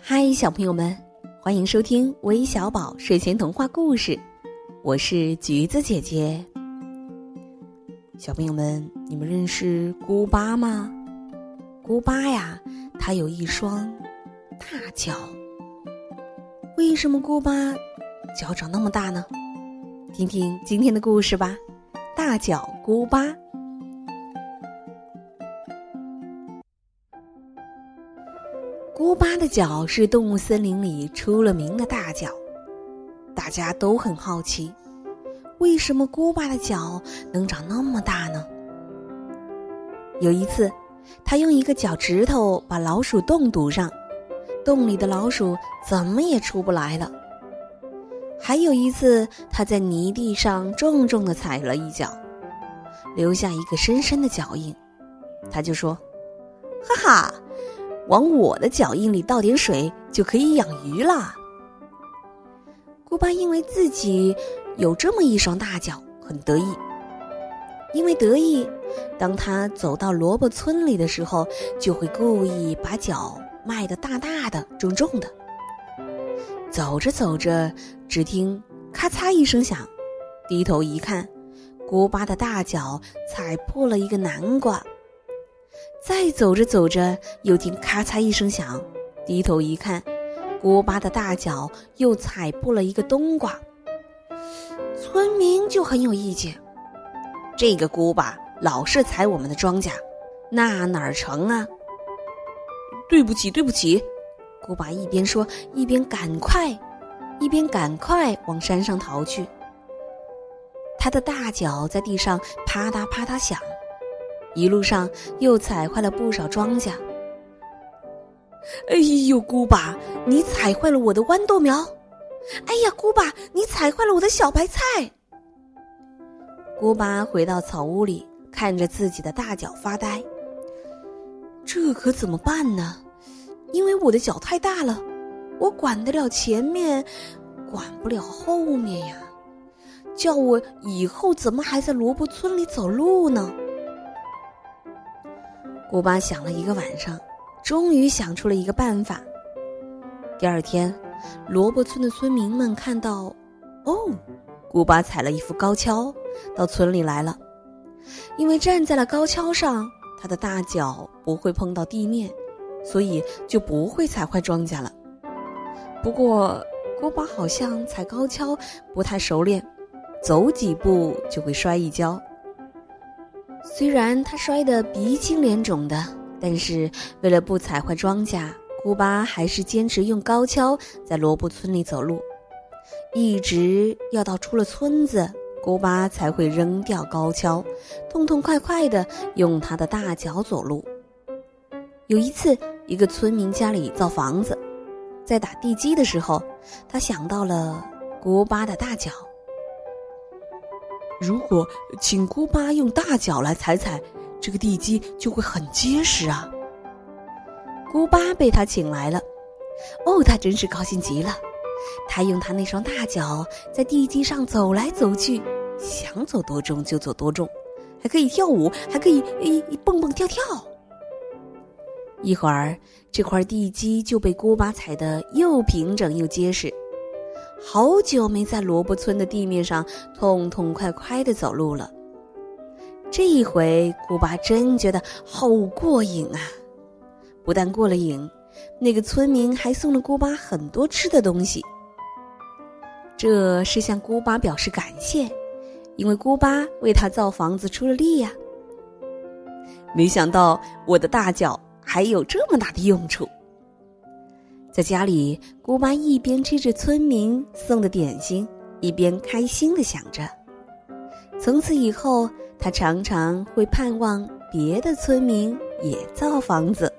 嗨，小朋友们，欢迎收听微小宝睡前童话故事，我是橘子姐姐。小朋友们，你们认识姑巴吗？姑巴呀，它有一双大脚。为什么姑巴脚长那么大呢？听听今天的故事吧，《大脚姑巴》。姑巴的脚是动物森林里出了名的大脚，大家都很好奇，为什么姑巴的脚能长那么大呢？有一次，他用一个脚趾头把老鼠洞堵上，洞里的老鼠怎么也出不来了。还有一次，他在泥地上重重的踩了一脚，留下一个深深的脚印，他就说：“哈哈。”往我的脚印里倒点水，就可以养鱼啦。姑巴因为自己有这么一双大脚，很得意。因为得意，当他走到萝卜村里的时候，就会故意把脚迈得大大的、重重的。走着走着，只听咔嚓一声响，低头一看，姑巴的大脚踩破了一个南瓜。再走着走着，又听咔嚓一声响，低头一看，锅巴的大脚又踩破了一个冬瓜。村民就很有意见，这个锅巴老是踩我们的庄稼，那哪儿成啊？对不起，对不起，锅巴一边说一边赶快，一边赶快往山上逃去。他的大脚在地上啪嗒啪嗒响。一路上又踩坏了不少庄稼。哎呦，姑巴，你踩坏了我的豌豆苗！哎呀，姑巴，你踩坏了我的小白菜！姑巴回到草屋里，看着自己的大脚发呆。这可怎么办呢？因为我的脚太大了，我管得了前面，管不了后面呀。叫我以后怎么还在萝卜村里走路呢？古巴想了一个晚上，终于想出了一个办法。第二天，萝卜村的村民们看到，哦，古巴踩了一副高跷，到村里来了。因为站在了高跷上，他的大脚不会碰到地面，所以就不会踩坏庄稼了。不过，古巴好像踩高跷不太熟练，走几步就会摔一跤。虽然他摔得鼻青脸肿的，但是为了不踩坏庄稼，姑巴还是坚持用高跷在萝卜村里走路，一直要到出了村子，姑巴才会扔掉高跷，痛痛快快的用他的大脚走路。有一次，一个村民家里造房子，在打地基的时候，他想到了姑巴的大脚。如果请姑妈用大脚来踩踩，这个地基就会很结实啊。姑妈被他请来了，哦，他真是高兴极了。他用他那双大脚在地基上走来走去，想走多重就走多重，还可以跳舞，还可以一蹦蹦跳跳。一会儿，这块地基就被姑妈踩得又平整又结实。好久没在萝卜村的地面上痛痛快快的走路了。这一回，姑巴真觉得好过瘾啊！不但过了瘾，那个村民还送了姑巴很多吃的东西。这是向姑巴表示感谢，因为姑巴为他造房子出了力呀。没想到我的大脚还有这么大的用处。在家里，姑妈一边吃着村民送的点心，一边开心的想着。从此以后，她常常会盼望别的村民也造房子。